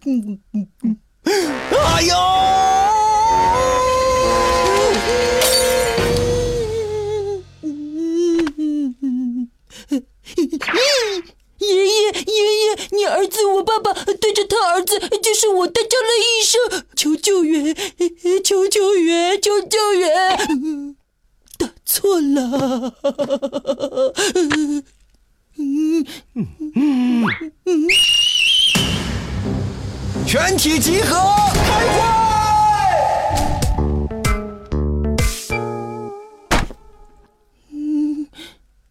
加油！爷爷，爷爷，你儿子我爸爸对着他儿子，就是我大叫了一声“求救援，求救援，求救援”，打错了。全体集合，开会！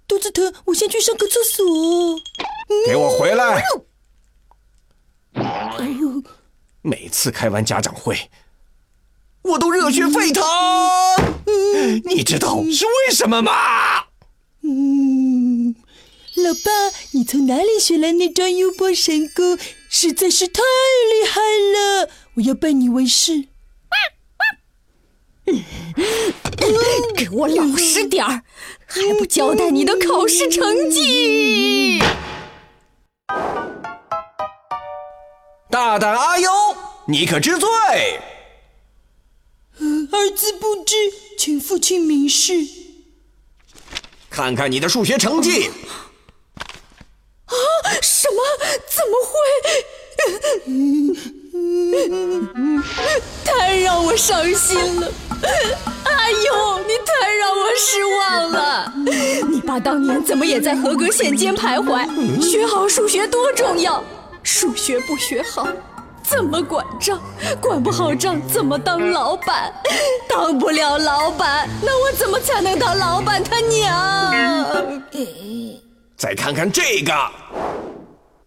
肚子疼，我先去上个厕所。给我回来！哎呦，每次开完家长会，我都热血沸腾。你知道是为什么吗？嗯，老爸，你从哪里学来那招幽波神功？实在是太厉害了！我要拜你为师。给我老实点儿，还不交代你的考试成绩！大胆阿优，你可知罪？儿子不知，请父亲明示。看看你的数学成绩。啊！什么？怎么会？太让我伤心了！阿优，你太让我失望了！你爸当年怎么也在合格线间徘徊？学好数学多重要！数学不学好，怎么管账？管不好账，怎么当老板？当不了老板，那我怎么才能当老板他娘？再看看这个，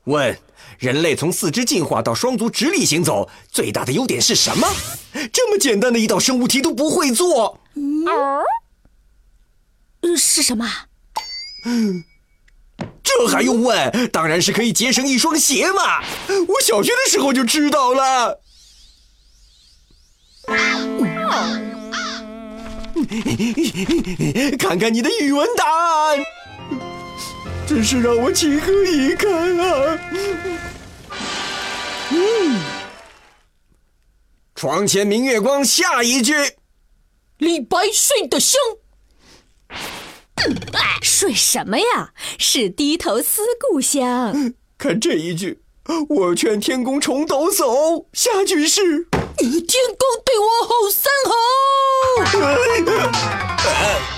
问人类从四肢进化到双足直立行走，最大的优点是什么？这么简单的一道生物题都不会做，嗯，是什么？这还用问？当然是可以节省一双鞋嘛！我小学的时候就知道了。看看你的语文答案，真是让我情何以堪啊！嗯，床前明月光，下一句，李白睡得香。睡什么呀？是低头思故乡。看这一句，我劝天公重抖擞。下句是，天公对我吼三吼。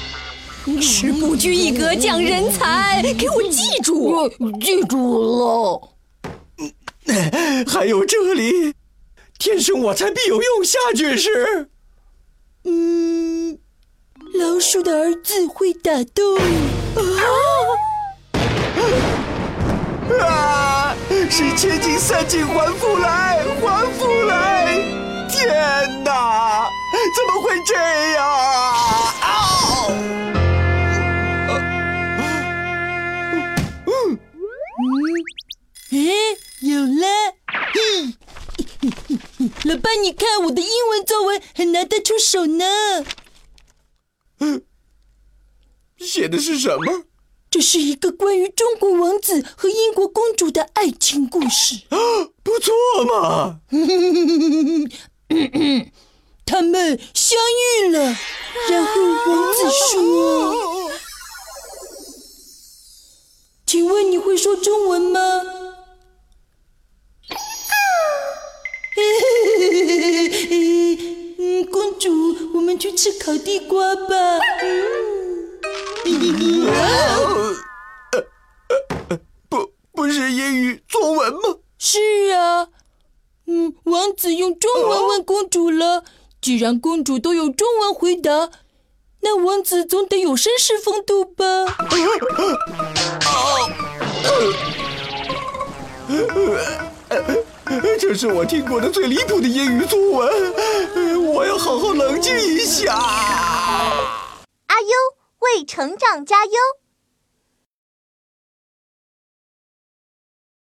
是不拘一格降人才，给我记住，记住了。还有这里，天生我材必有用。下句是，嗯。老鼠的儿子会打洞啊！啊！是千金散尽还复来，还复来！天哪，怎么会这样老爸，你看我的英文作文很拿得出手呢。嗯，写的是什么？这是一个关于中国王子和英国公主的爱情故事啊，不错嘛！他们相遇了，然后王子说：“请问你会说中文吗？”吃烤地瓜吧。不，不是英语作文吗？是啊。嗯，王子用中文问公主了。既然公主都用中文回答，那王子总得有绅士风度吧？这是我听过的最离谱的英语作文，我要好好冷静一下。阿优为成长加油。